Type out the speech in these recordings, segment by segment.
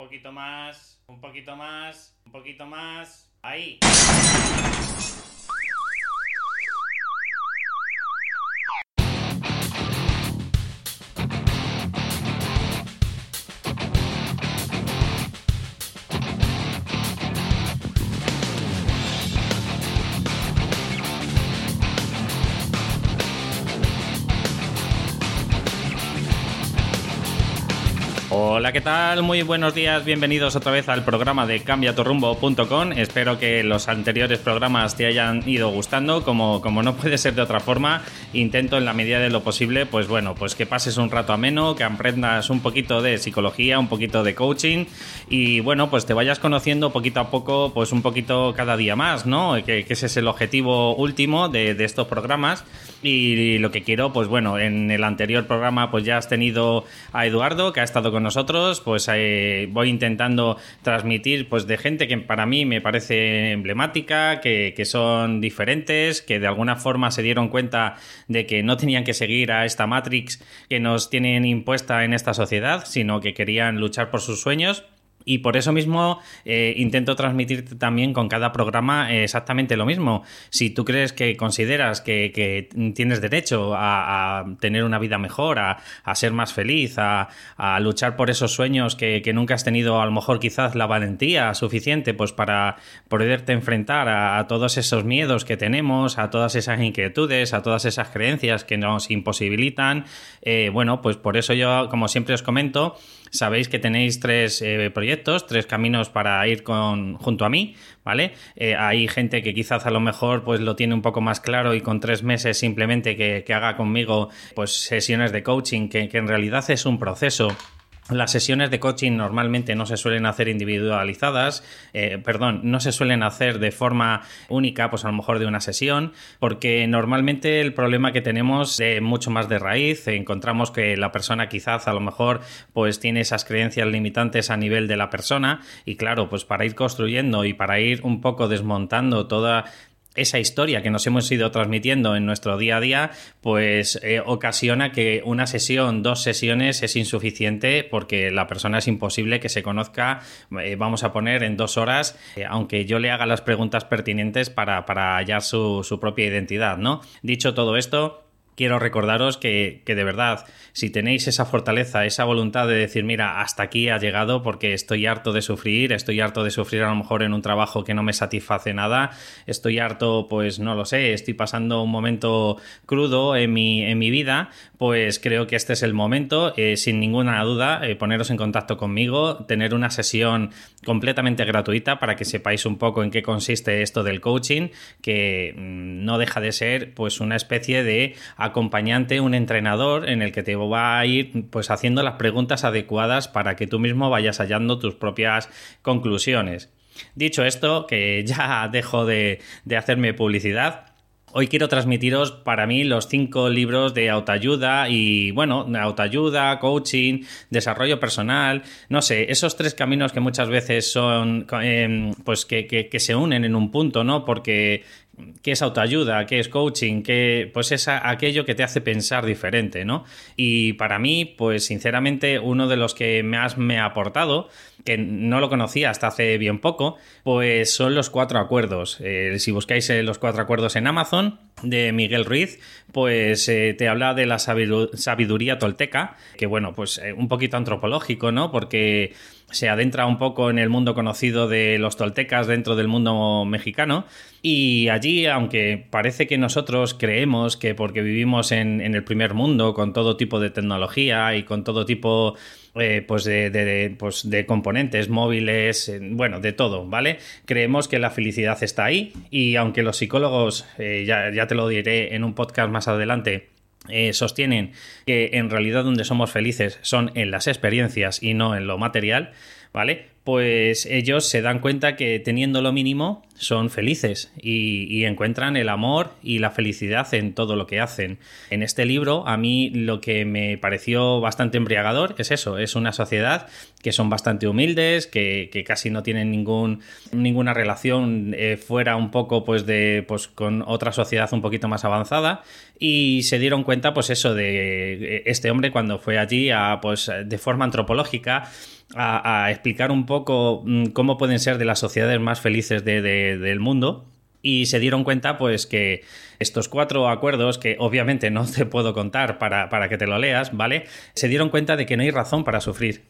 poquito más, un poquito más, un poquito más. Ahí. Hola, ¿qué tal? Muy buenos días, bienvenidos otra vez al programa de cambiatorrumbo.com. Espero que los anteriores programas te hayan ido gustando, como, como no puede ser de otra forma. Intento en la medida de lo posible, pues bueno, pues que pases un rato ameno, que aprendas un poquito de psicología, un poquito de coaching y bueno, pues te vayas conociendo poquito a poco, pues un poquito cada día más, ¿no? Que, ese es el objetivo último de, de estos programas. Y lo que quiero, pues bueno, en el anterior programa pues ya has tenido a Eduardo, que ha estado con nosotros pues eh, voy intentando transmitir pues de gente que para mí me parece emblemática, que, que son diferentes, que de alguna forma se dieron cuenta de que no tenían que seguir a esta Matrix que nos tienen impuesta en esta sociedad, sino que querían luchar por sus sueños y por eso mismo eh, intento transmitirte también con cada programa exactamente lo mismo. Si tú crees que consideras que, tienes derecho a, tener una vida mejor, a, ser más feliz, a, luchar por esos sueños que, nunca has tenido, a lo mejor quizás la valentía suficiente pues para poderte enfrentar a, todos esos miedos que tenemos, a todas esas inquietudes, a todas esas creencias que nos imposibilitan, eh, bueno, pues por eso yo, como siempre os comento, sabéis que tenéis tres eh, proyectos, tres caminos para ir con, junto a mí, ¿vale? Eh, hay gente que quizás a lo mejor pues lo tiene un poco más claro y con tres meses simplemente que, haga conmigo pues sesiones de coaching, que, que en realidad es un proceso las sesiones de coaching normalmente no se suelen hacer individualizadas, eh, perdón, no se suelen hacer de forma única, pues a lo mejor de una sesión, porque normalmente el problema que tenemos es mucho más de raíz. Encontramos que la persona quizás a lo mejor pues tiene esas creencias limitantes a nivel de la persona y claro, pues para ir construyendo y para ir un poco desmontando toda esa historia que nos hemos ido transmitiendo en nuestro día a día, pues eh, ocasiona que una sesión, dos sesiones es insuficiente porque la persona es imposible que se conozca, eh, vamos a poner en dos horas, eh, aunque yo le haga las preguntas pertinentes para, para hallar su, su propia identidad, ¿no? Dicho todo esto, quiero recordaros que, de verdad, si tenéis esa fortaleza, esa voluntad de decir, mira, hasta aquí ha llegado porque estoy harto de sufrir, estoy harto de sufrir a lo mejor en un trabajo que no me satisface nada, estoy harto, pues no lo sé, estoy pasando un momento crudo en mi, en mi vida, pues creo que este es el momento, eh, sin ninguna duda, eh, poneros en contacto conmigo, tener una sesión completamente gratuita para que sepáis un poco en qué consiste esto del coaching, que mm, no deja de ser pues una especie de acompañante, un entrenador en el que te va a ir pues haciendo las preguntas adecuadas para que tú mismo vayas hallando tus propias conclusiones. Dicho esto, que ya dejo de, de hacerme publicidad, Hoy quiero transmitiros para mí los cinco libros de autoayuda y, bueno, autoayuda, coaching, desarrollo personal, no sé, esos tres caminos que muchas veces son, em, pues que, que, se unen en un punto, ¿no? Porque qué es autoayuda, qué es coaching, qué, pues es aquello que te hace pensar diferente, ¿no? Y para mí, pues sinceramente, uno de los que más me ha aportado, que no lo conocía hasta hace bien poco, pues son los cuatro acuerdos. Eh, si buscáis eh, los cuatro acuerdos en Amazon, de Miguel Ruiz, pues eh, te habla de la sabiduría tolteca, que bueno, pues un poquito antropológico, ¿no? Porque se adentra un poco en el mundo conocido de los toltecas dentro del mundo mexicano y allí, aunque parece que nosotros creemos que porque vivimos en, el primer mundo, con todo tipo de tecnología y con todo tipo eh, pues, de, pues de, componentes móviles, bueno, de todo, ¿vale? Creemos que la felicidad está ahí y aunque los psicólogos, eh, ya, ya te lo diré en un podcast más adelante, eh, sostienen que en realidad donde somos felices son en las experiencias y no en lo material, ¿vale? Pues ellos se dan cuenta que teniendo lo mínimo son felices y, encuentran el amor y la felicidad en todo lo que hacen. En este libro a mí lo que me pareció bastante embriagador es eso, es una sociedad que son bastante humildes, que, casi no tienen ninguna relación eh, fuera un poco pues de pues con otra sociedad un poquito más avanzada y se dieron cuenta pues eso de eh, este hombre cuando fue allí a pues de forma antropológica a, explicar un poco mm, cómo pueden ser de las sociedades más felices del mundo y se dieron cuenta pues que estos cuatro acuerdos, que obviamente no te puedo contar para, para que te lo leas, ¿vale? Se dieron cuenta de que no hay razón para sufrir.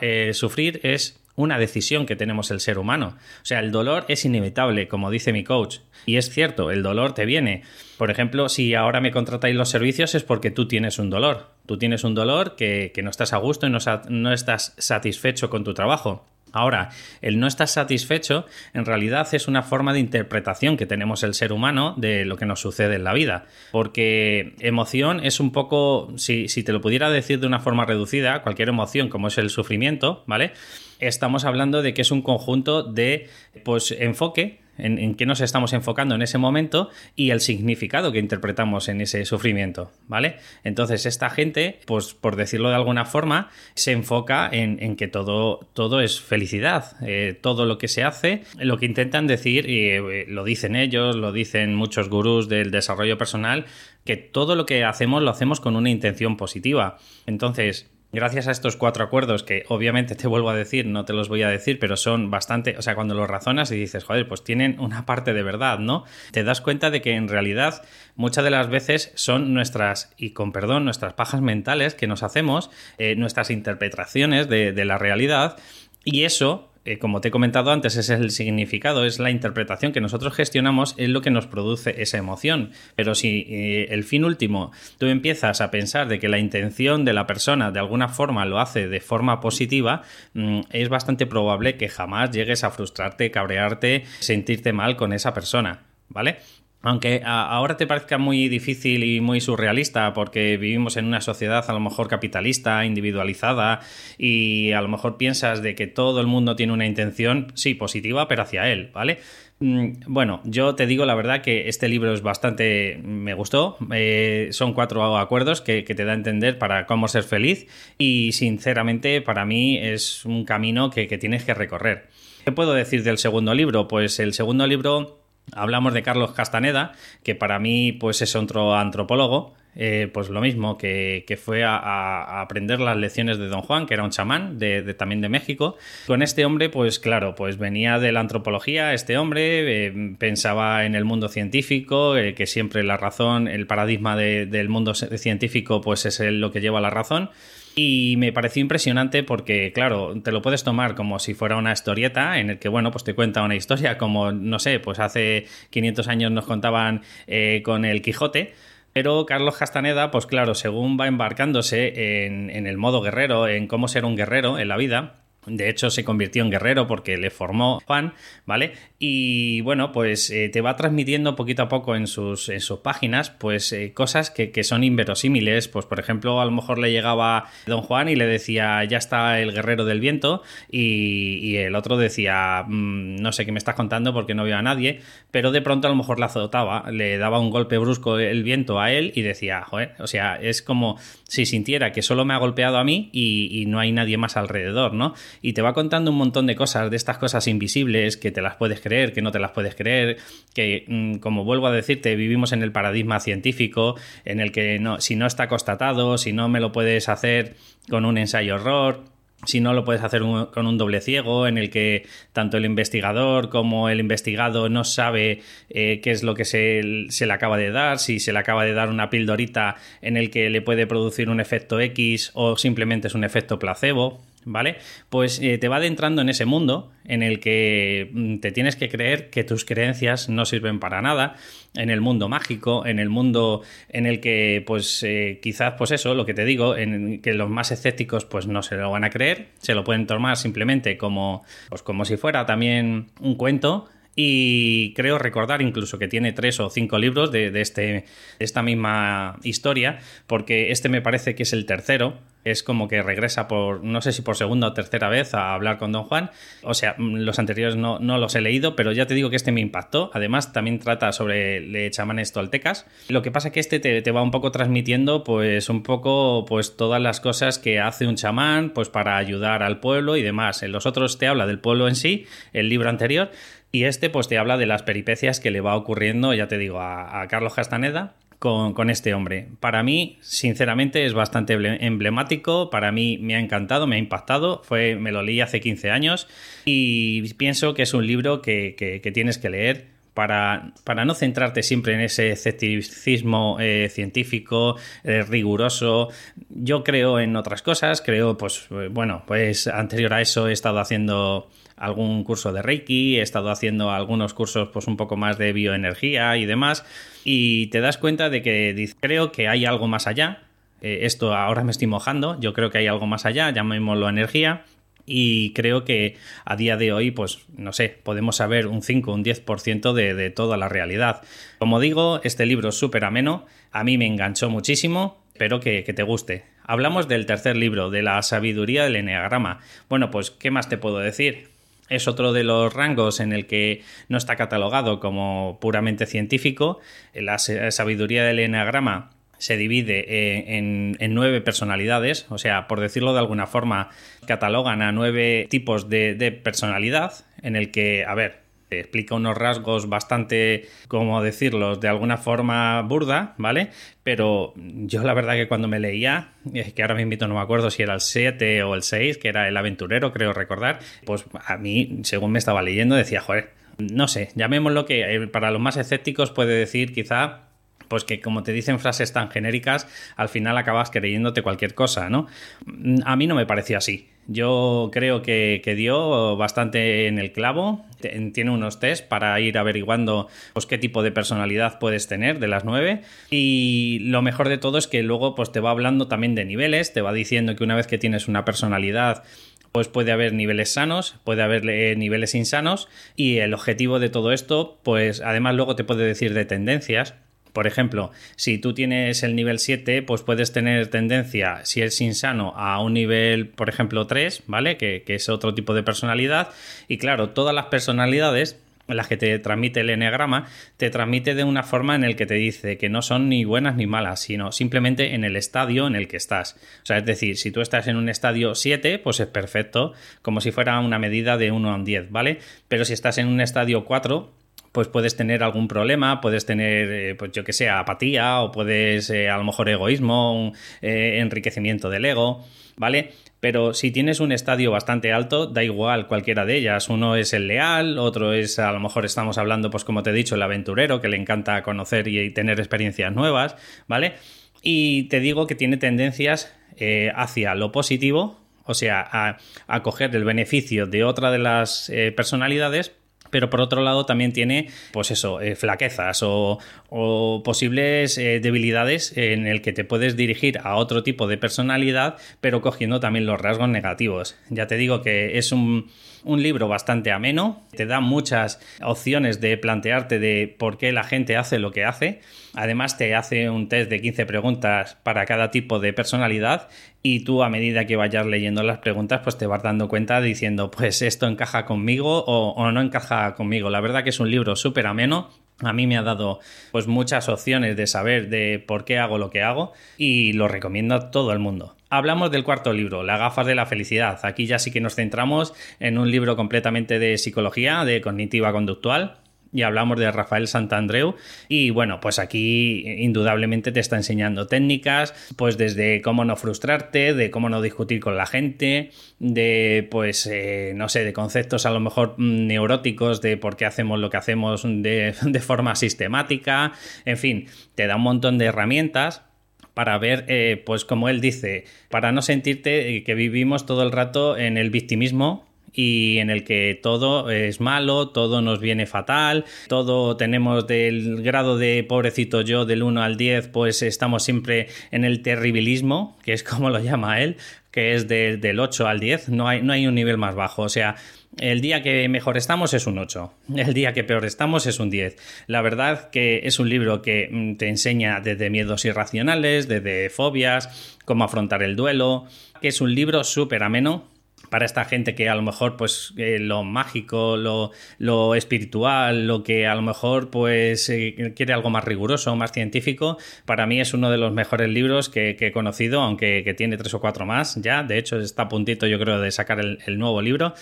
Eh, sufrir es una decisión que tenemos el ser humano. O sea, el dolor es inevitable, como dice mi coach. Y es cierto, el dolor te viene. Por ejemplo, si ahora me contratáis los servicios es porque tú tienes un dolor. Tú tienes un dolor que, no estás a gusto y no, no estás satisfecho con tu trabajo. Ahora, el no estar satisfecho en realidad es una forma de interpretación que tenemos el ser humano de lo que nos sucede en la vida. Porque emoción es un poco, si, si te lo pudiera decir de una forma reducida, cualquier emoción como es el sufrimiento, ¿vale? Estamos hablando de que es un conjunto de pues, enfoque en, qué nos estamos enfocando en ese momento y el significado que interpretamos en ese sufrimiento, ¿vale? Entonces, esta gente, pues por decirlo de alguna forma, se enfoca en, que todo, todo es felicidad. Eh, todo lo que se hace, lo que intentan decir, y eh, lo dicen ellos, lo dicen muchos gurús del desarrollo personal, que todo lo que hacemos lo hacemos con una intención positiva. Entonces, gracias a estos cuatro acuerdos que obviamente te vuelvo a decir, no te los voy a decir, pero son bastante, o sea, cuando los razonas y dices, joder, pues tienen una parte de verdad, ¿no? Te das cuenta de que en realidad muchas de las veces son nuestras, y con perdón, nuestras pajas mentales que nos hacemos, eh, nuestras interpretaciones de, de la realidad, y eso eh, como te he comentado antes, ese es el significado, es la interpretación que nosotros gestionamos, es lo que nos produce esa emoción. Pero si eh, el fin último tú empiezas a pensar de que la intención de la persona de alguna forma lo hace de forma positiva, mm, es bastante probable que jamás llegues a frustrarte, cabrearte, sentirte mal con esa persona. ¿Vale? Aunque ahora te parezca muy difícil y muy surrealista porque vivimos en una sociedad a lo mejor capitalista, individualizada y a lo mejor piensas de que todo el mundo tiene una intención, sí, positiva, pero hacia él, ¿vale? Mm, bueno, yo te digo la verdad que este libro es bastante... me gustó. Eh, son cuatro acuerdos que, te da a entender para cómo ser feliz y sinceramente para mí es un camino que tienes que recorrer. ¿Qué puedo decir del segundo libro? Pues el segundo libro Hablamos de Carlos Castaneda, que para mí pues es otro antropólogo, eh, pues lo mismo, que, fue a, aprender las lecciones de Don Juan, que era un chamán de, también de México. Con este hombre, pues claro, pues venía de la antropología, este hombre eh, pensaba en el mundo científico, eh, que siempre la razón, el paradigma del mundo científico, pues es lo que lleva la razón. Y me pareció impresionante porque, claro, te lo puedes tomar como si fuera una historieta en el que, bueno, pues te cuenta una historia como, no sé, pues hace 500 años nos contaban eh, con el Quijote. Pero Carlos Castaneda, pues claro, según va embarcándose en, en el modo guerrero, en cómo ser un guerrero en la vida, de hecho, se convirtió en guerrero porque le formó Juan, ¿vale? Y bueno, pues eh, te va transmitiendo poquito a poco en sus, en sus páginas, pues eh, cosas que, son inverosímiles. Pues, por ejemplo, a lo mejor le llegaba Don Juan y le decía, ya está el guerrero del viento, y, el otro decía, mm, no sé qué me estás contando porque no veo a nadie, pero de pronto a lo mejor la azotaba, le daba un golpe brusco el viento a él y decía, joder, o sea, es como si sintiera que solo me ha golpeado a mí y, y no hay nadie más alrededor, ¿no? y te va contando un montón de cosas, de estas cosas invisibles que te las puedes creer, que no te las puedes creer, que mm, como vuelvo a decirte, vivimos en el paradigma científico en el que no, si no está constatado, si no me lo puedes hacer con un ensayo horror, si no lo puedes hacer con un doble ciego en el que tanto el investigador como el investigado no sabe eh, qué es lo que se, se, le acaba de dar, si se le acaba de dar una pildorita en el que le puede producir un efecto X o simplemente es un efecto placebo. ¿Vale? Pues eh, te va adentrando en ese mundo en el que mm, te tienes que creer que tus creencias no sirven para nada, en el mundo mágico, en el mundo en el que, pues eh, quizás, pues eso, lo que te digo, en que los más escépticos pues no se lo van a creer, se lo pueden tomar simplemente como, pues como si fuera también un cuento, y creo recordar incluso que tiene tres o cinco libros de, este, de, esta misma historia, porque este me parece que es el tercero, es como que regresa por, no sé si por segunda o tercera vez a hablar con Don Juan. O sea, mm, los anteriores no, no los he leído, pero ya te digo que este me impactó. Además, también trata sobre chamanes toltecas. Lo que pasa es que este te, va un poco transmitiendo, pues, un poco, pues, todas las cosas que hace un chamán, pues, para ayudar al pueblo y demás. En los otros te habla del pueblo en sí, el libro anterior, y este, pues, te habla de las peripecias que le va ocurriendo, ya te digo, a, a Carlos Castaneda con, este hombre. Para mí, sinceramente, es bastante emblemático, para mí me ha encantado, me ha impactado, Fue, me lo leí hace 15 años y pienso que es un libro que, tienes que leer para, para, no centrarte siempre en ese escepticismo eh, científico eh, riguroso. Yo creo en otras cosas, creo, pues, bueno, pues anterior a eso he estado haciendo algún curso de Reiki, he estado haciendo algunos cursos pues un poco más de bioenergía y demás, y te das cuenta de que creo que hay algo más allá. Eh, esto ahora me estoy mojando, yo creo que hay algo más allá, llamémoslo energía, y creo que a día de hoy, pues no sé, podemos saber un 5, un 10% de, de toda la realidad. Como digo, este libro es súper ameno, a mí me enganchó muchísimo, espero que, que, te guste. Hablamos del tercer libro, de la sabiduría del enneagrama. Bueno, pues, ¿qué más te puedo decir? es otro de los rangos en el que no está catalogado como puramente científico. La sabiduría del enagrama se divide eh, en, nueve personalidades, o sea, por decirlo de alguna forma, catalogan a nueve tipos de, personalidad, en el que, a ver, explica unos rasgos bastante, como decirlos, de alguna forma burda, ¿vale? Pero yo la verdad que cuando me leía, que ahora me invito, no me acuerdo si era el 7 o el 6, que era el aventurero, creo recordar, pues a mí, según me estaba leyendo, decía, joder, no sé, llamémoslo que eh, para los más escépticos puede decir quizá pues que como te dicen frases tan genéricas, al final acabas creyéndote cualquier cosa, ¿no? A mí no me pareció así. Yo creo que, dio bastante en el clavo. Tiene unos test para ir averiguando pues, qué tipo de personalidad puedes tener de las nueve. Y lo mejor de todo es que luego pues, te va hablando también de niveles. Te va diciendo que una vez que tienes una personalidad pues puede haber niveles sanos, puede haber eh, niveles insanos y el objetivo de todo esto, pues además luego te puede decir de tendencias por ejemplo, si tú tienes el nivel 7, pues puedes tener tendencia, si es insano, a un nivel, por ejemplo, 3, ¿vale? Que, es otro tipo de personalidad. Y claro, todas las personalidades las que te transmite el eneagrama, te transmite de una forma en el que te dice que no son ni buenas ni malas, sino simplemente en el estadio en el que estás. O sea, es decir, si tú estás en un estadio 7, pues es perfecto, como si fuera una medida de 1 a un 10, ¿vale? Pero si estás en un estadio 4, pues puedes tener algún problema, puedes tener, eh, pues yo que sé, apatía o puedes eh, a lo mejor egoísmo, eh, enriquecimiento del ego, ¿vale? Pero si tienes un estadio bastante alto, da igual cualquiera de ellas. Uno es el leal, otro es, a lo mejor estamos hablando, pues como te he dicho, el aventurero, que le encanta conocer y tener experiencias nuevas, ¿vale? Y te digo que tiene tendencias hacia lo positivo, o sea, a, a, coger el beneficio de otra de las personalidades pero por otro lado también tiene, pues eso, eh, flaquezas o, posibles eh, debilidades en el que te puedes dirigir a otro tipo de personalidad, pero cogiendo también los rasgos negativos. Ya te digo que es un, un libro bastante ameno, te da muchas opciones de plantearte de por qué la gente hace lo que hace. Además te hace un test de 15 preguntas para cada tipo de personalidad y tú a medida que vayas leyendo las preguntas pues te vas dando cuenta diciendo pues esto encaja conmigo o, no encaja conmigo. La verdad que es un libro súper ameno a mí me ha dado pues muchas opciones de saber de por qué hago lo que hago y lo recomiendo a todo el mundo. Hablamos del cuarto libro, Las gafas de la felicidad. Aquí ya sí que nos centramos en un libro completamente de psicología, de cognitiva conductual, y hablamos de Rafael Santandreu. Y bueno, pues aquí indudablemente te está enseñando técnicas, pues desde cómo no frustrarte, de cómo no discutir con la gente, de pues eh, no sé, de conceptos a lo mejor mm, neuróticos de por qué hacemos lo que hacemos de, de forma sistemática, en fin, te da un montón de herramientas para ver, eh, pues como él dice, para no sentirte eh, que vivimos todo el rato en el victimismo y en el que todo es malo, todo nos viene fatal, todo tenemos del grado de pobrecito yo del 1 al 10, pues estamos siempre en el terribilismo, que es como lo llama él, que es del 8 al 10, no hay, no hay un nivel más bajo, o sea, el día que mejor estamos es un 8, el día que peor estamos es un 10. La verdad que es un libro que mm, te enseña desde miedos irracionales, desde fobias, cómo afrontar el duelo, que es un libro súper ameno, para esta gente que a lo mejor pues eh, lo mágico, lo, espiritual, lo que a lo mejor pues eh, quiere algo más riguroso, más científico, para mí es uno de los mejores libros que, he conocido, aunque que tiene tres o cuatro más ya, de hecho está a puntito yo creo de sacar el nuevo libro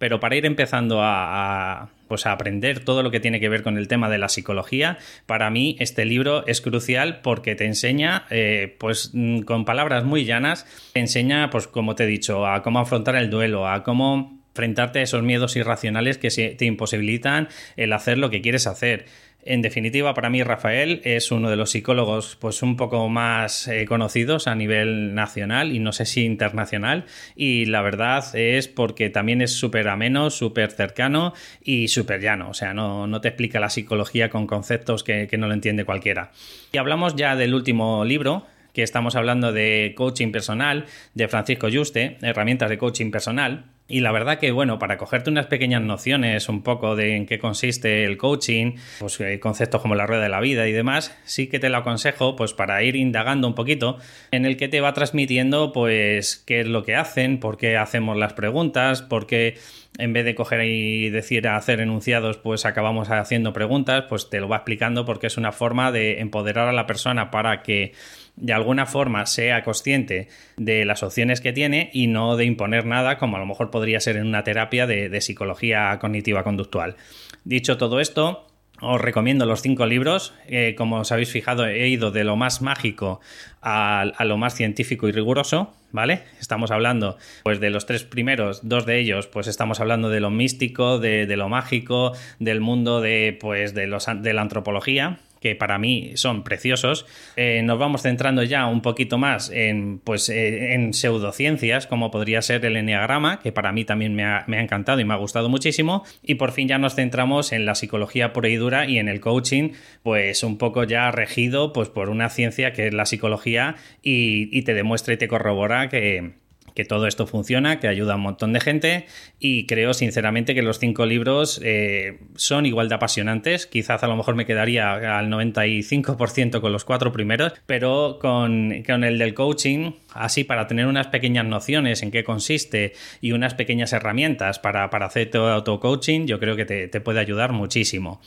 pero para ir empezando a, pues a aprender todo lo que tiene que ver con el tema de la psicología, para mí este libro es crucial porque te enseña, eh, pues mm, con palabras muy llanas, te enseña, pues como te he dicho, a cómo afrontar el duelo, a cómo enfrentarte a esos miedos irracionales que te imposibilitan el hacer lo que quieres hacer. En definitiva, para mí Rafael es uno de los psicólogos pues un poco más eh, conocidos a nivel nacional y no sé si internacional y la verdad es porque también es súper ameno, súper cercano y súper llano, o sea, no, no, te explica la psicología con conceptos que, que no lo entiende cualquiera. Y hablamos ya del último libro, que estamos hablando de coaching personal de Francisco Yuste, herramientas de coaching personal. Y la verdad que, bueno, para cogerte unas pequeñas nociones un poco de en qué consiste el coaching, pues eh, conceptos como la rueda de la vida y demás, sí que te lo aconsejo, pues para ir indagando un poquito, en el que te va transmitiendo, pues, qué es lo que hacen, por qué hacemos las preguntas, por qué en vez de coger y decir hacer enunciados, pues acabamos haciendo preguntas, pues te lo va explicando porque es una forma de empoderar a la persona para que de alguna forma sea consciente de las opciones que tiene y no de imponer nada, como a lo mejor podría ser en una terapia de, psicología cognitiva conductual. Dicho todo esto, os recomiendo los cinco libros. Eh, como os habéis fijado, he ido de lo más mágico a, lo más científico y riguroso, ¿vale? Estamos hablando, pues, de los tres primeros, dos de ellos, pues estamos hablando de lo místico, de, de lo mágico, del mundo de, pues, de, los, de la antropología, que para mí son preciosos. Eh, nos vamos centrando ya un poquito más en, pues, eh, en pseudociencias, como podría ser el enneagrama, que para mí también me ha, encantado y me ha gustado muchísimo. Y por fin ya nos centramos en la psicología pura y dura y en el coaching, pues un poco ya regido pues, por una ciencia que es la psicología y, y te demuestra y te corrobora que que todo esto funciona, que ayuda a un montón de gente y creo sinceramente que los cinco libros eh, son igual de apasionantes. Quizás a lo mejor me quedaría al 95% con los cuatro primeros, pero con, con, el del coaching, así para tener unas pequeñas nociones en qué consiste y unas pequeñas herramientas para, para hacer todo auto-coaching, yo creo que te, puede ayudar muchísimo.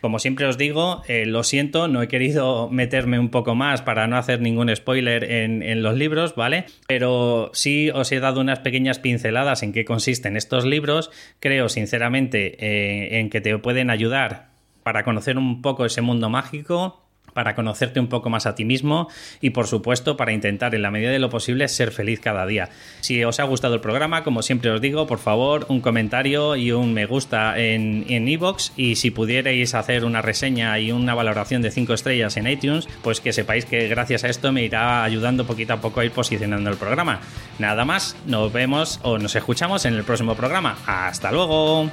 Como siempre os digo, eh, lo siento, no he querido meterme un poco más para no hacer ningún spoiler en, los libros, ¿vale? Pero sí os he dado unas pequeñas pinceladas en qué consisten estos libros. Creo sinceramente eh, en que te pueden ayudar para conocer un poco ese mundo mágico para conocerte un poco más a ti mismo y por supuesto para intentar en la medida de lo posible ser feliz cada día. Si os ha gustado el programa, como siempre os digo, por favor un comentario y un me gusta en iVoox en y si pudierais hacer una reseña y una valoración de 5 estrellas en iTunes, pues que sepáis que gracias a esto me irá ayudando poquito a poco a ir posicionando el programa. Nada más, nos vemos o nos escuchamos en el próximo programa. Hasta luego.